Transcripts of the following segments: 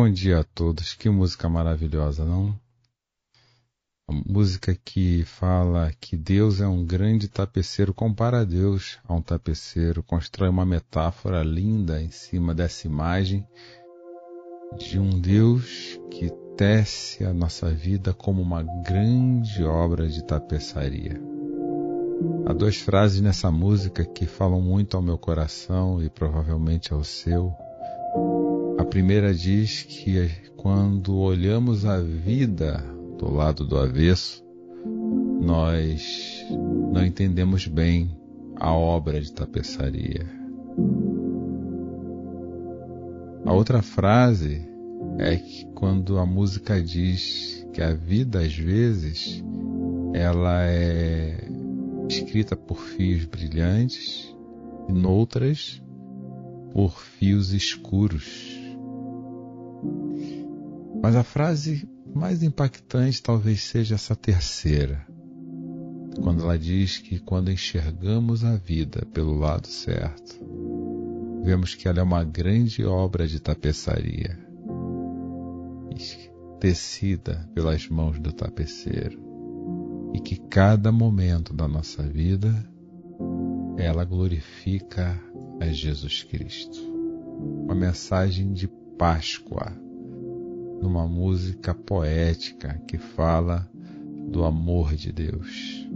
Bom dia a todos, que música maravilhosa, não? A música que fala que Deus é um grande tapeceiro, compara Deus a um tapeceiro, constrói uma metáfora linda em cima dessa imagem de um Deus que tece a nossa vida como uma grande obra de tapeçaria. Há duas frases nessa música que falam muito ao meu coração e provavelmente ao seu a primeira diz que quando olhamos a vida do lado do avesso, nós não entendemos bem a obra de tapeçaria. A outra frase é que quando a música diz que a vida às vezes ela é escrita por fios brilhantes e noutras por fios escuros. Mas a frase mais impactante talvez seja essa terceira, quando ela diz que quando enxergamos a vida pelo lado certo, vemos que ela é uma grande obra de tapeçaria, tecida pelas mãos do tapeceiro, e que cada momento da nossa vida ela glorifica a Jesus Cristo. Uma mensagem de Páscoa numa música poética que fala do amor de Deus.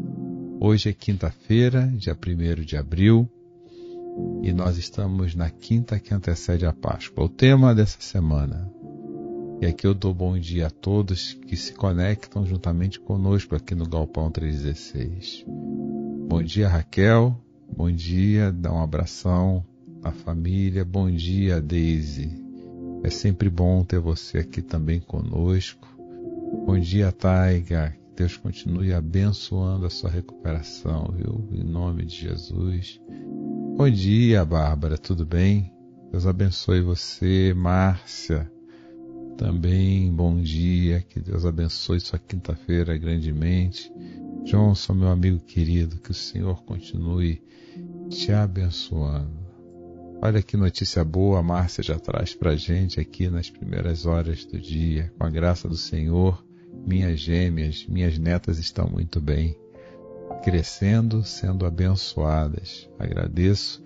Hoje é quinta-feira, dia 1 de abril, e nós estamos na quinta que antecede a Páscoa. O tema dessa semana. E aqui eu dou bom dia a todos que se conectam juntamente conosco aqui no Galpão 316. Bom dia, Raquel. Bom dia, dá um abração à família. Bom dia, Daisy. É sempre bom ter você aqui também conosco. Bom dia, Taiga. Deus continue abençoando a sua recuperação, viu? Em nome de Jesus. Bom dia, Bárbara. Tudo bem? Deus abençoe você, Márcia. Também bom dia. Que Deus abençoe sua quinta-feira grandemente. Johnson, meu amigo querido, que o Senhor continue te abençoando. Olha que notícia boa a Márcia já traz para gente aqui nas primeiras horas do dia. Com a graça do Senhor, minhas gêmeas, minhas netas estão muito bem, crescendo, sendo abençoadas. Agradeço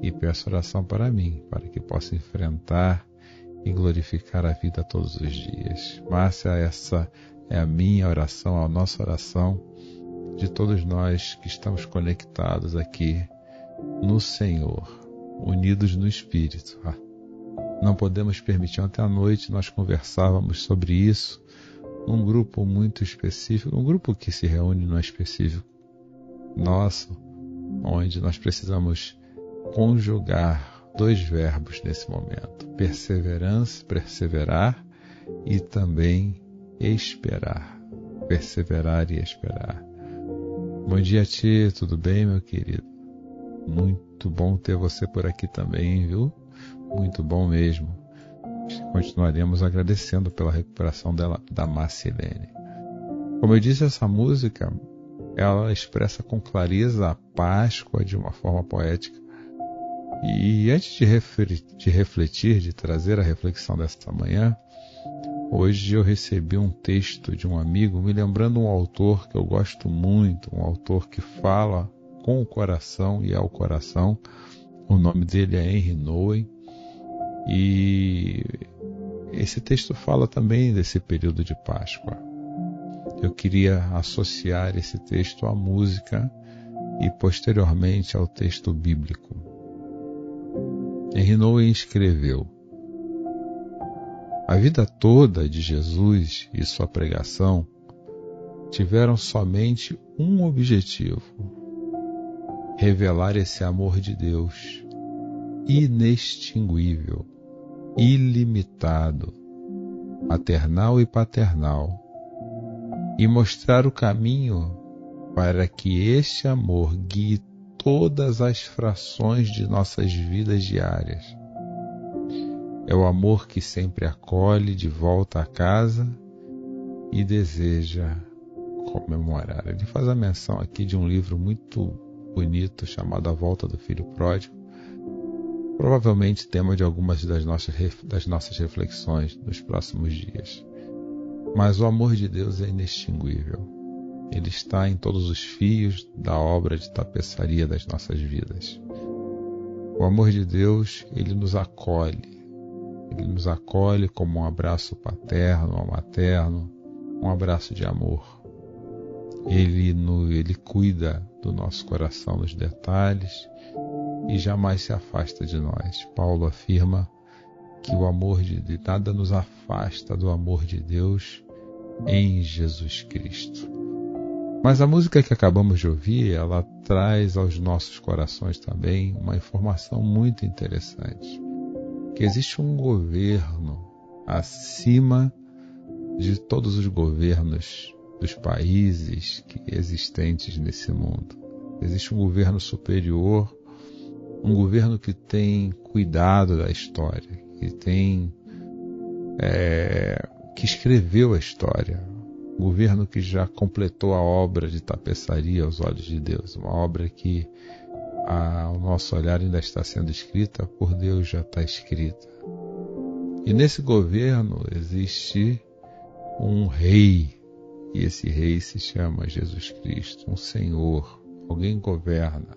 e peço oração para mim, para que possa enfrentar e glorificar a vida todos os dias. Márcia, essa é a minha oração, a nossa oração de todos nós que estamos conectados aqui no Senhor unidos no Espírito. Ah, não podemos permitir. Ontem à noite nós conversávamos sobre isso num grupo muito específico, um grupo que se reúne no específico nosso, onde nós precisamos conjugar dois verbos nesse momento: perseverança, perseverar e também esperar. Perseverar e esperar. Bom dia, Tia, tudo bem, meu querido? Muito bom ter você por aqui também, viu? Muito bom mesmo. Continuaremos agradecendo pela recuperação dela, da Marcilene. Como eu disse, essa música ela expressa com clareza a Páscoa de uma forma poética. E antes de refletir, de, refletir, de trazer a reflexão desta manhã, hoje eu recebi um texto de um amigo me lembrando um autor que eu gosto muito, um autor que fala com o coração e ao coração. O nome dele é Henry Nowen e esse texto fala também desse período de Páscoa. Eu queria associar esse texto à música e posteriormente ao texto bíblico. Henry Nowen escreveu: A vida toda de Jesus e sua pregação tiveram somente um objetivo: revelar esse amor de Deus inextinguível, ilimitado, maternal e paternal, e mostrar o caminho para que este amor guie todas as frações de nossas vidas diárias. É o amor que sempre acolhe de volta a casa e deseja comemorar. Ele faz a menção aqui de um livro muito bonito chamado A Volta do Filho Pródigo, provavelmente tema de algumas das nossas, das nossas reflexões nos próximos dias. Mas o amor de Deus é inextinguível. Ele está em todos os fios da obra de tapeçaria das nossas vidas. O amor de Deus, ele nos acolhe. Ele nos acolhe como um abraço paterno ou materno, um abraço de amor. Ele, no, ele cuida do nosso coração nos detalhes e jamais se afasta de nós. Paulo afirma que o amor de Deus, nada nos afasta do amor de Deus em Jesus Cristo. Mas a música que acabamos de ouvir, ela traz aos nossos corações também uma informação muito interessante, que existe um governo acima de todos os governos dos países existentes nesse mundo. Existe um governo superior, um governo que tem cuidado da história, que tem é, que escreveu a história, um governo que já completou a obra de tapeçaria aos olhos de Deus, uma obra que a, o nosso olhar ainda está sendo escrita, por Deus já está escrita. E nesse governo existe um rei e esse rei se chama Jesus Cristo, um Senhor, alguém governa.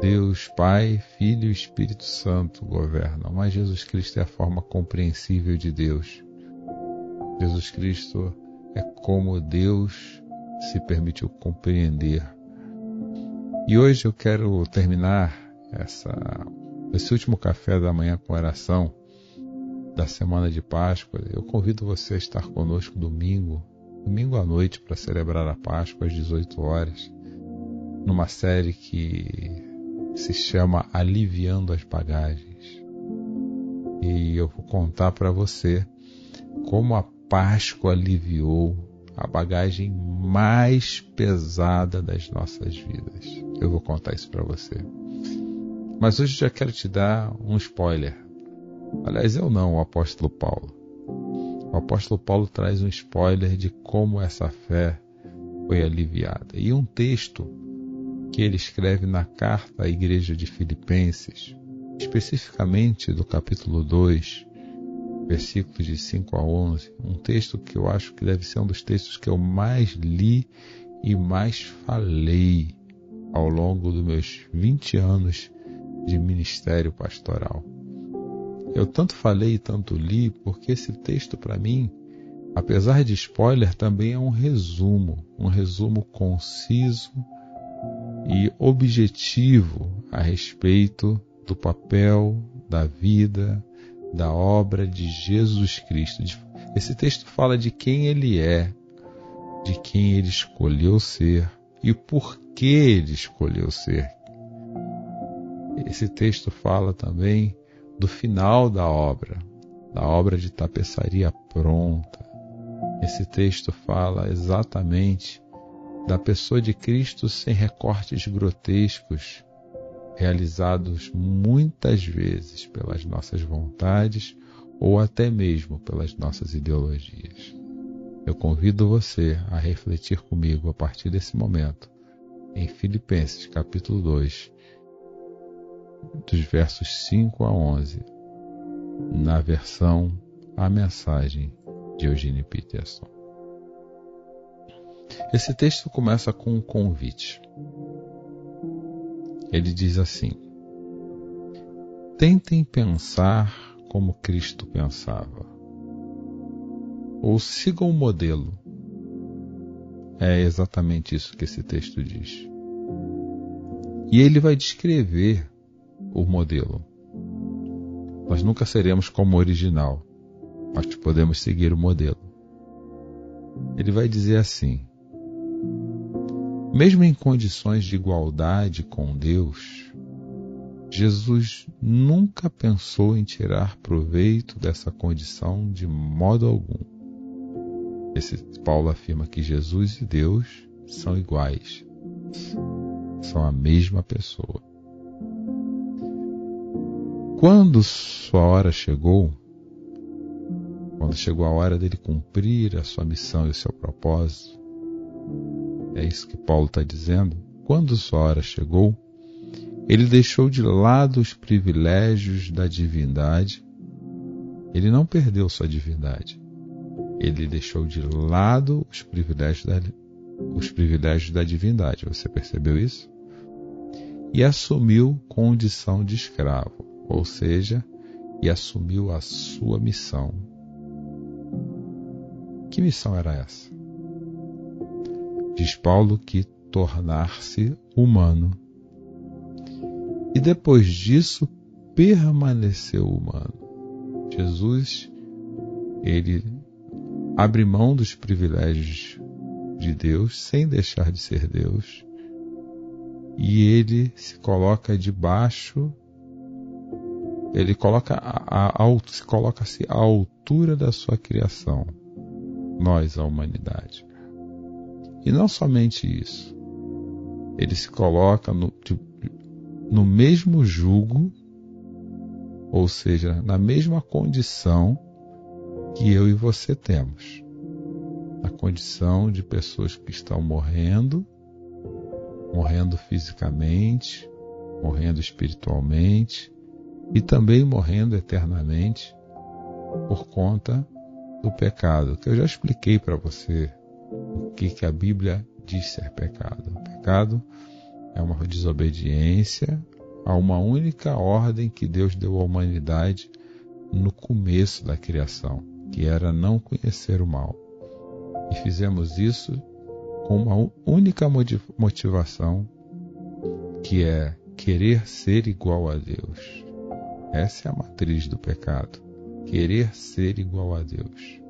Deus Pai, Filho e Espírito Santo governam, mas Jesus Cristo é a forma compreensível de Deus. Jesus Cristo é como Deus se permitiu compreender. E hoje eu quero terminar essa, esse último café da manhã com oração da semana de Páscoa. Eu convido você a estar conosco domingo domingo à noite para celebrar a Páscoa às 18 horas, numa série que se chama Aliviando as Bagagens. E eu vou contar para você como a Páscoa aliviou a bagagem mais pesada das nossas vidas. Eu vou contar isso para você. Mas hoje já quero te dar um spoiler. Aliás, eu não, o apóstolo Paulo. O apóstolo Paulo traz um spoiler de como essa fé foi aliviada. E um texto que ele escreve na carta à igreja de Filipenses, especificamente do capítulo 2, versículos de 5 a 11, um texto que eu acho que deve ser um dos textos que eu mais li e mais falei ao longo dos meus 20 anos de ministério pastoral. Eu tanto falei e tanto li porque esse texto para mim, apesar de spoiler, também é um resumo, um resumo conciso e objetivo a respeito do papel, da vida, da obra de Jesus Cristo. Esse texto fala de quem ele é, de quem ele escolheu ser e por que ele escolheu ser. Esse texto fala também do final da obra, da obra de tapeçaria pronta. Esse texto fala exatamente da pessoa de Cristo sem recortes grotescos, realizados muitas vezes pelas nossas vontades ou até mesmo pelas nossas ideologias. Eu convido você a refletir comigo a partir desse momento em Filipenses capítulo 2, dos versos 5 a 11, na versão A Mensagem de Eugene Peterson. Esse texto começa com um convite. Ele diz assim: Tentem pensar como Cristo pensava, ou sigam o modelo. É exatamente isso que esse texto diz. E ele vai descrever o modelo. Nós nunca seremos como o original, mas podemos seguir o modelo. Ele vai dizer assim: Mesmo em condições de igualdade com Deus, Jesus nunca pensou em tirar proveito dessa condição de modo algum. Esse Paulo afirma que Jesus e Deus são iguais, são a mesma pessoa. Quando sua hora chegou, quando chegou a hora dele cumprir a sua missão e o seu propósito, é isso que Paulo está dizendo. Quando sua hora chegou, ele deixou de lado os privilégios da divindade. Ele não perdeu sua divindade. Ele deixou de lado os privilégios da, os privilégios da divindade. Você percebeu isso? E assumiu condição de escravo, ou seja, e assumiu a sua missão. Que missão era essa? diz Paulo, que tornar-se humano. E depois disso, permaneceu humano. Jesus, ele abre mão dos privilégios de Deus sem deixar de ser Deus. E ele se coloca debaixo, ele coloca a, a, a, se coloca-se à altura da sua criação, nós, a humanidade. E não somente isso, ele se coloca no, no mesmo jugo, ou seja, na mesma condição que eu e você temos. A condição de pessoas que estão morrendo, morrendo fisicamente, morrendo espiritualmente e também morrendo eternamente por conta do pecado, que eu já expliquei para você o que, que a Bíblia diz ser pecado. O pecado é uma desobediência a uma única ordem que Deus deu à humanidade no começo da criação, que era não conhecer o mal. E fizemos isso com uma única motivação, que é querer ser igual a Deus. Essa é a matriz do pecado. Querer ser igual a Deus.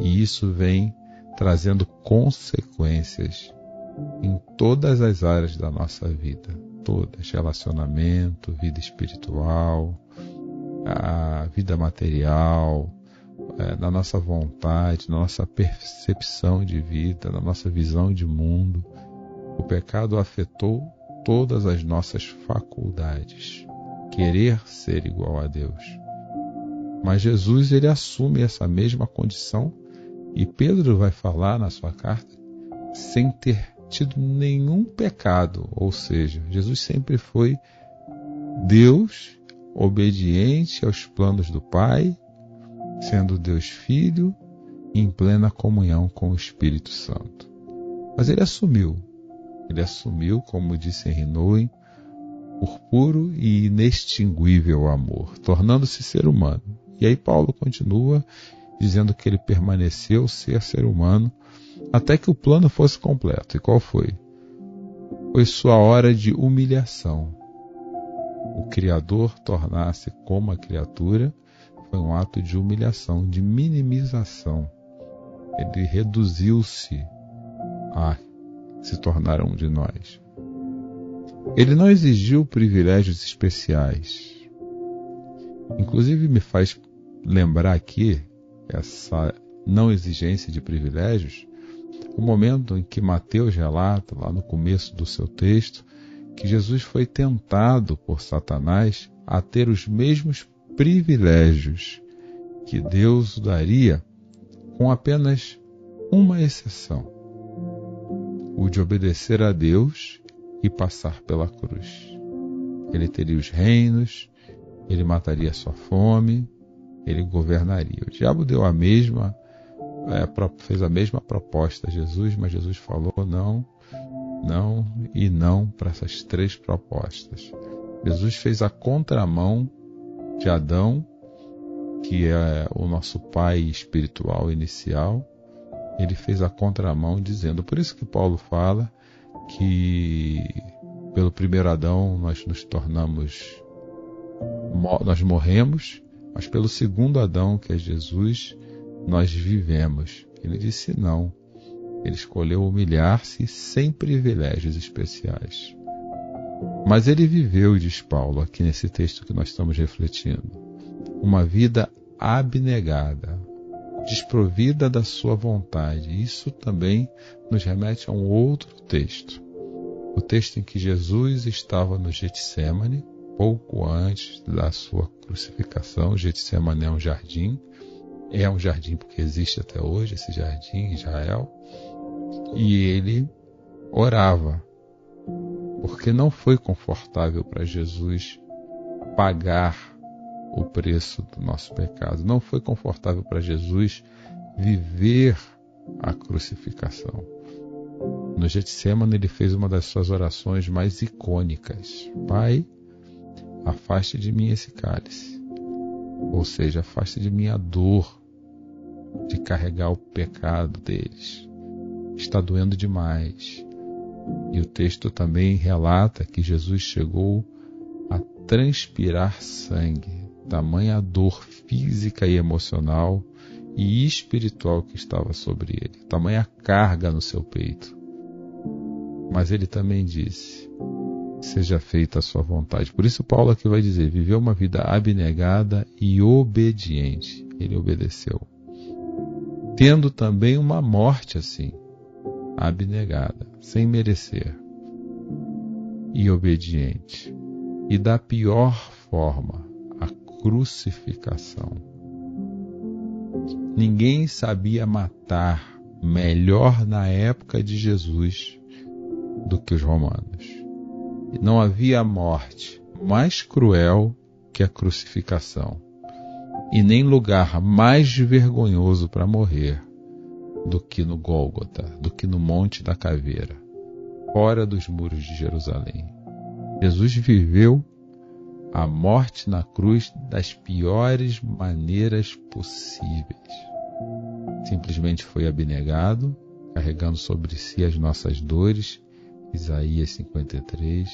E isso vem trazendo consequências em todas as áreas da nossa vida, todas, relacionamento, vida espiritual, a vida material, é, na nossa vontade, na nossa percepção de vida, na nossa visão de mundo. O pecado afetou todas as nossas faculdades. Querer ser igual a Deus. Mas Jesus ele assume essa mesma condição e Pedro vai falar na sua carta sem ter tido nenhum pecado, ou seja, Jesus sempre foi Deus obediente aos planos do Pai, sendo Deus Filho em plena comunhão com o Espírito Santo. Mas ele assumiu, ele assumiu, como disse Henry Nouwen, por puro e inextinguível amor, tornando-se ser humano. E aí Paulo continua dizendo que ele permaneceu ser ser humano até que o plano fosse completo. E qual foi? Foi sua hora de humilhação. O Criador tornar-se como a criatura foi um ato de humilhação, de minimização. Ele reduziu-se a se tornar um de nós. Ele não exigiu privilégios especiais. Inclusive me faz lembrar aqui essa não exigência de privilégios, o momento em que Mateus relata, lá no começo do seu texto, que Jesus foi tentado por Satanás a ter os mesmos privilégios que Deus daria, com apenas uma exceção: o de obedecer a Deus e passar pela cruz. Ele teria os reinos, ele mataria sua fome, ele governaria. O diabo deu a mesma, é, fez a mesma proposta a Jesus, mas Jesus falou não, não e não para essas três propostas. Jesus fez a contramão de Adão, que é o nosso pai espiritual inicial. Ele fez a contramão dizendo, por isso que Paulo fala que pelo primeiro Adão nós nos tornamos nós morremos mas pelo segundo Adão, que é Jesus, nós vivemos. Ele disse não. Ele escolheu humilhar-se sem privilégios especiais. Mas ele viveu, diz Paulo, aqui nesse texto que nós estamos refletindo, uma vida abnegada, desprovida da sua vontade. Isso também nos remete a um outro texto. O texto em que Jesus estava no Getsemane, pouco antes da sua crucificação. Getsemane é um jardim, é um jardim porque existe até hoje esse jardim em Israel. E ele orava, porque não foi confortável para Jesus pagar o preço do nosso pecado. Não foi confortável para Jesus viver a crucificação. No Getsemane ele fez uma das suas orações mais icônicas: Pai, afaste de mim esse cálice. Ou seja, afaste de mim a dor de carregar o pecado deles. Está doendo demais. E o texto também relata que Jesus chegou a transpirar sangue, tamanha dor física e emocional e espiritual que estava sobre ele, tamanha carga no seu peito. Mas ele também disse: Seja feita a sua vontade. Por isso, Paulo aqui vai dizer: viveu uma vida abnegada e obediente. Ele obedeceu. Tendo também uma morte assim, abnegada, sem merecer, e obediente. E da pior forma, crucificação. Ninguém sabia matar melhor na época de Jesus do que os romanos. Não havia morte mais cruel que a crucificação, e nem lugar mais vergonhoso para morrer do que no Gólgota, do que no Monte da Caveira, fora dos muros de Jerusalém. Jesus viveu a morte na cruz das piores maneiras possíveis. Simplesmente foi abnegado, carregando sobre si as nossas dores, Isaías 53,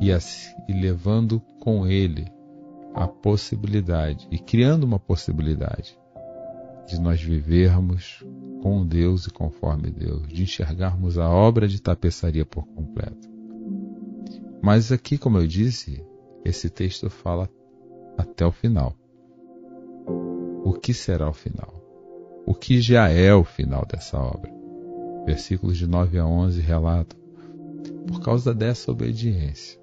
e, assim, e levando com ele a possibilidade, e criando uma possibilidade de nós vivermos com Deus e conforme Deus, de enxergarmos a obra de tapeçaria por completo. Mas aqui, como eu disse, esse texto fala até o final. O que será o final? O que já é o final dessa obra? Versículos de 9 a 11 relatam: Por causa dessa obediência,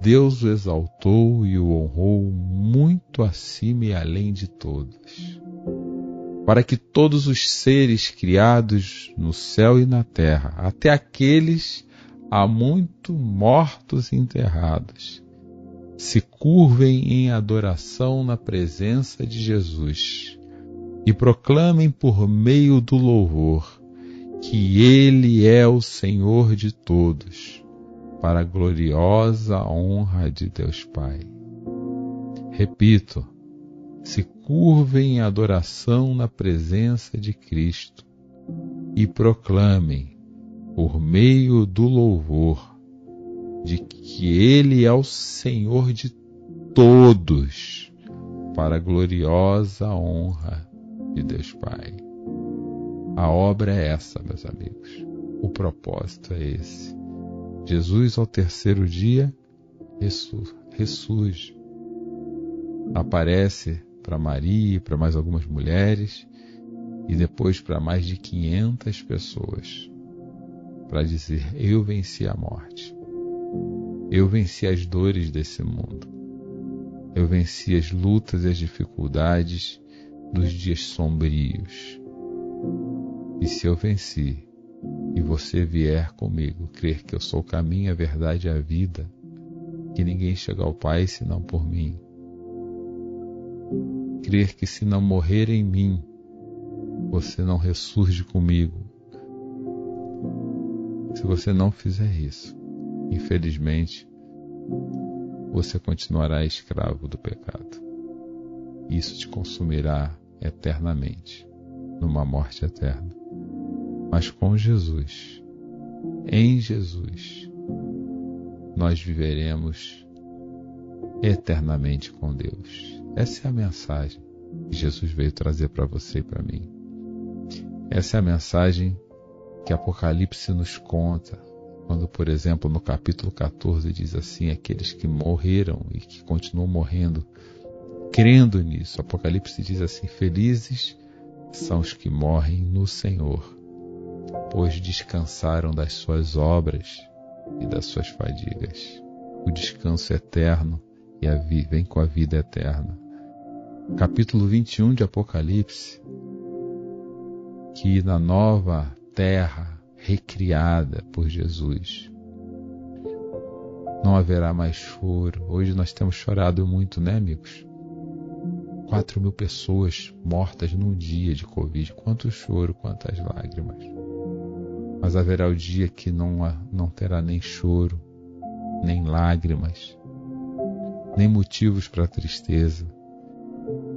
Deus o exaltou e o honrou muito acima e além de todos, para que todos os seres criados no céu e na terra, até aqueles há muito mortos e enterrados, se curvem em adoração na presença de Jesus e proclamem por meio do louvor que Ele é o Senhor de todos, para a gloriosa honra de Deus Pai. Repito, se curvem em adoração na presença de Cristo e proclamem, por meio do louvor, de que Ele é o Senhor de todos, para a gloriosa honra de Deus Pai. A obra é essa, meus amigos. O propósito é esse. Jesus, ao terceiro dia, ressurge. Aparece para Maria para mais algumas mulheres e depois para mais de 500 pessoas para dizer: Eu venci a morte. Eu venci as dores desse mundo. Eu venci as lutas e as dificuldades dos dias sombrios. E se eu venci, e você vier comigo, crer que eu sou o caminho, a verdade e a vida, que ninguém chega ao Pai senão por mim. Crer que se não morrer em mim, você não ressurge comigo. Se você não fizer isso, infelizmente, você continuará escravo do pecado. Isso te consumirá eternamente, numa morte eterna. Mas com Jesus, em Jesus, nós viveremos eternamente com Deus. Essa é a mensagem que Jesus veio trazer para você e para mim. Essa é a mensagem que Apocalipse nos conta. Quando, por exemplo, no capítulo 14 diz assim: aqueles que morreram e que continuam morrendo, crendo nisso. Apocalipse diz assim: felizes são os que morrem no Senhor, pois descansaram das suas obras e das suas fadigas. O descanso eterno e a vivem com a vida eterna. Capítulo 21 de Apocalipse, que na nova terra recriada por Jesus, não haverá mais choro. Hoje nós temos chorado muito, né, amigos? Quatro mil pessoas mortas num dia de Covid. Quanto choro, quantas lágrimas. Mas haverá o dia que não, não terá nem choro, nem lágrimas, nem motivos para tristeza.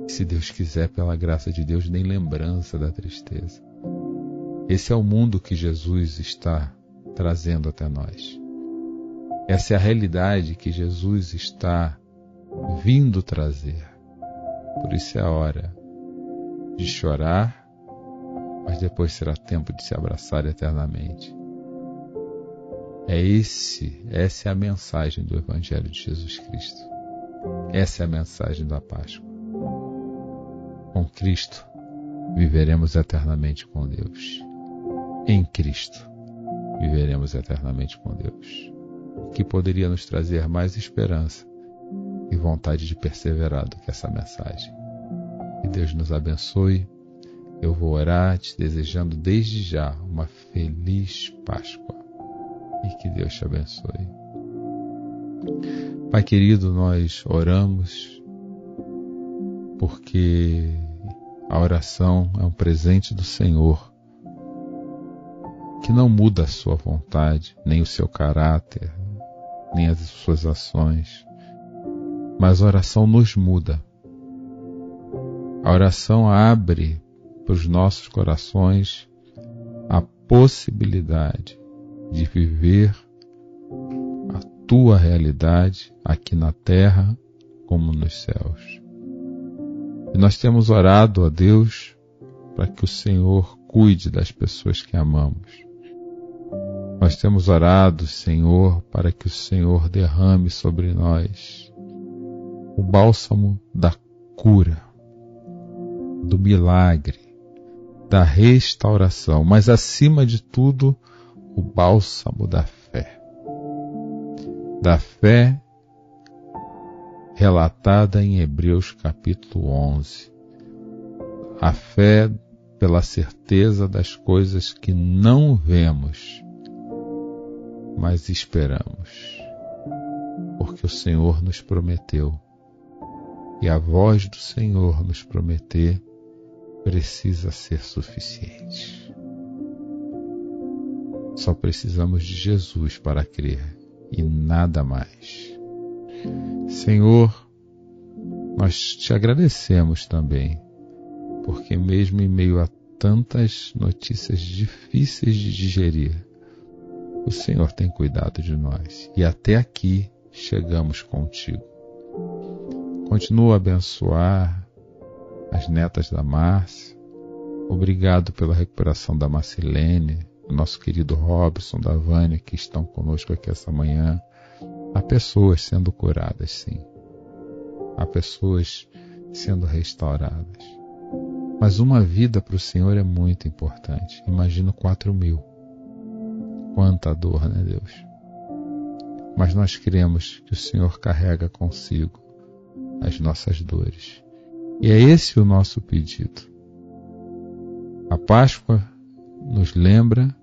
Se Deus quiser, pela graça de Deus, nem lembrança da tristeza. Esse é o mundo que Jesus está trazendo até nós. Essa é a realidade que Jesus está vindo trazer. Por isso é a hora de chorar, mas depois será tempo de se abraçar eternamente. É esse, essa é a mensagem do Evangelho de Jesus Cristo. Essa é a mensagem da Páscoa. Com Cristo viveremos eternamente com Deus. Em Cristo viveremos eternamente com Deus. O que poderia nos trazer mais esperança e vontade de perseverar do que essa mensagem. Que Deus nos abençoe. Eu vou orar te desejando desde já uma feliz Páscoa e que Deus te abençoe. Pai querido, nós oramos porque a oração é um presente do Senhor que não muda a sua vontade, nem o seu caráter, nem as suas ações, mas a oração nos muda. A oração abre para os nossos corações a possibilidade de viver a tua realidade aqui na terra como nos céus. E nós temos orado a Deus para que o Senhor cuide das pessoas que amamos. Nós temos orado, Senhor, para que o Senhor derrame sobre nós o bálsamo da cura, do milagre, da restauração, mas acima de tudo, o bálsamo da fé. Da fé relatada em Hebreus capítulo 11. A fé pela certeza das coisas que não vemos, mas esperamos. Porque o Senhor nos prometeu. E a voz do Senhor nos prometer precisa ser suficiente. Só precisamos de Jesus para crer e nada mais. Senhor, nós te agradecemos também, porque mesmo em meio a tantas notícias difíceis de digerir, o Senhor tem cuidado de nós e até aqui chegamos contigo. Continua a abençoar as netas da Márcia. Obrigado pela recuperação da Marcilene, o nosso querido Robson, da Vânia, que estão conosco aqui essa manhã. Há pessoas sendo curadas, sim. Há pessoas sendo restauradas. Mas uma vida para o Senhor é muito importante. Imagino quatro mil. Quanta dor, né, Deus? Mas nós cremos que o Senhor carrega consigo as nossas dores. E é esse o nosso pedido. A Páscoa nos lembra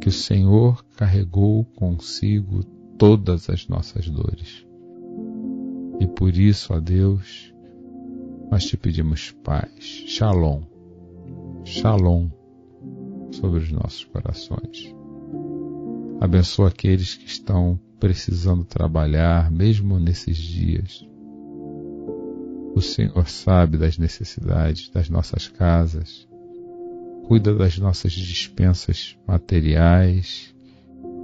que o Senhor carregou consigo todas as nossas dores. E por isso, ó Deus, nós te pedimos paz, shalom, shalom sobre os nossos corações. Abençoa aqueles que estão precisando trabalhar, mesmo nesses dias. O Senhor sabe das necessidades das nossas casas, cuida das nossas dispensas materiais,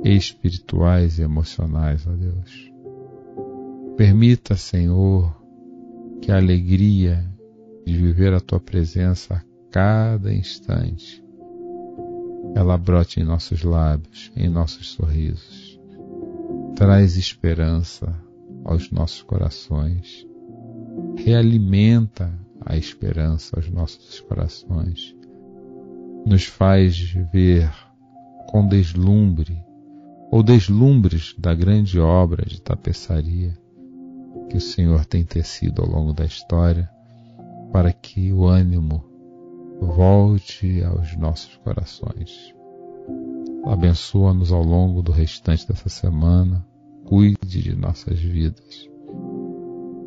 espirituais e emocionais, ó Deus. Permita, Senhor, que a alegria de viver a tua presença a cada instante ela brote em nossos lábios, em nossos sorrisos. Traz esperança aos nossos corações. Realimenta a esperança aos nossos corações. Nos faz ver com deslumbre ou deslumbres da grande obra de tapeçaria que o Senhor tem tecido ao longo da história, para que o ânimo volte aos nossos corações. Abençoa-nos ao longo do restante dessa semana, cuide de nossas vidas.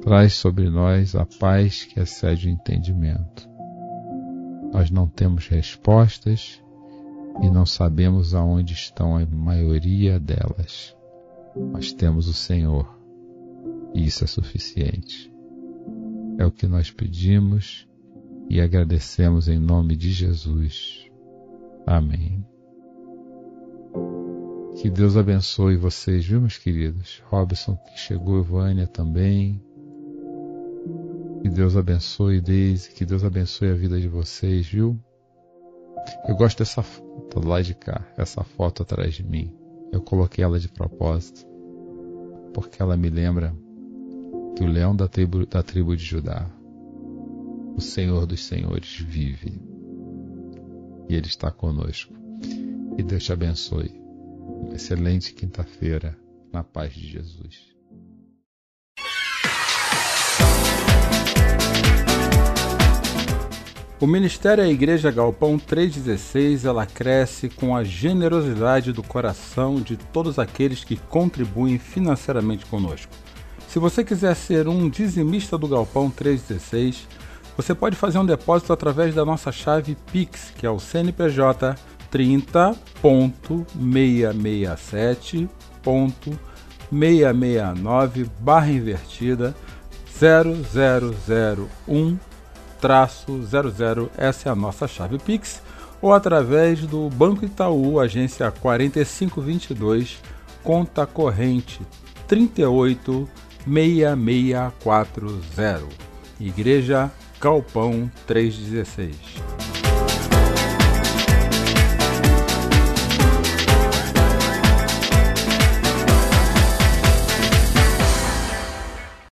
Traz sobre nós a paz que excede o entendimento. Nós não temos respostas e não sabemos aonde estão a maioria delas, mas temos o Senhor e isso é suficiente. É o que nós pedimos e agradecemos em nome de Jesus. Amém. Que Deus abençoe vocês, viu, meus queridos? Robson que chegou, Vânia também. Que Deus abençoe Deise, que Deus abençoe a vida de vocês, viu? Eu gosto dessa foto lá de cá, essa foto atrás de mim. Eu coloquei ela de propósito, porque ela me lembra que o leão da tribo, da tribo de Judá, o Senhor dos Senhores, vive. E Ele está conosco. E Deus te abençoe. Uma excelente quinta-feira na paz de Jesus. O Ministério é a Igreja Galpão 316, ela cresce com a generosidade do coração de todos aqueles que contribuem financeiramente conosco. Se você quiser ser um dizimista do Galpão 316, você pode fazer um depósito através da nossa chave Pix, que é o CNPJ 30.667.669 barra invertida 0001 traço 00, essa é a nossa chave Pix, ou através do Banco Itaú, agência 4522, conta corrente 38 6640. Igreja Galpão 316.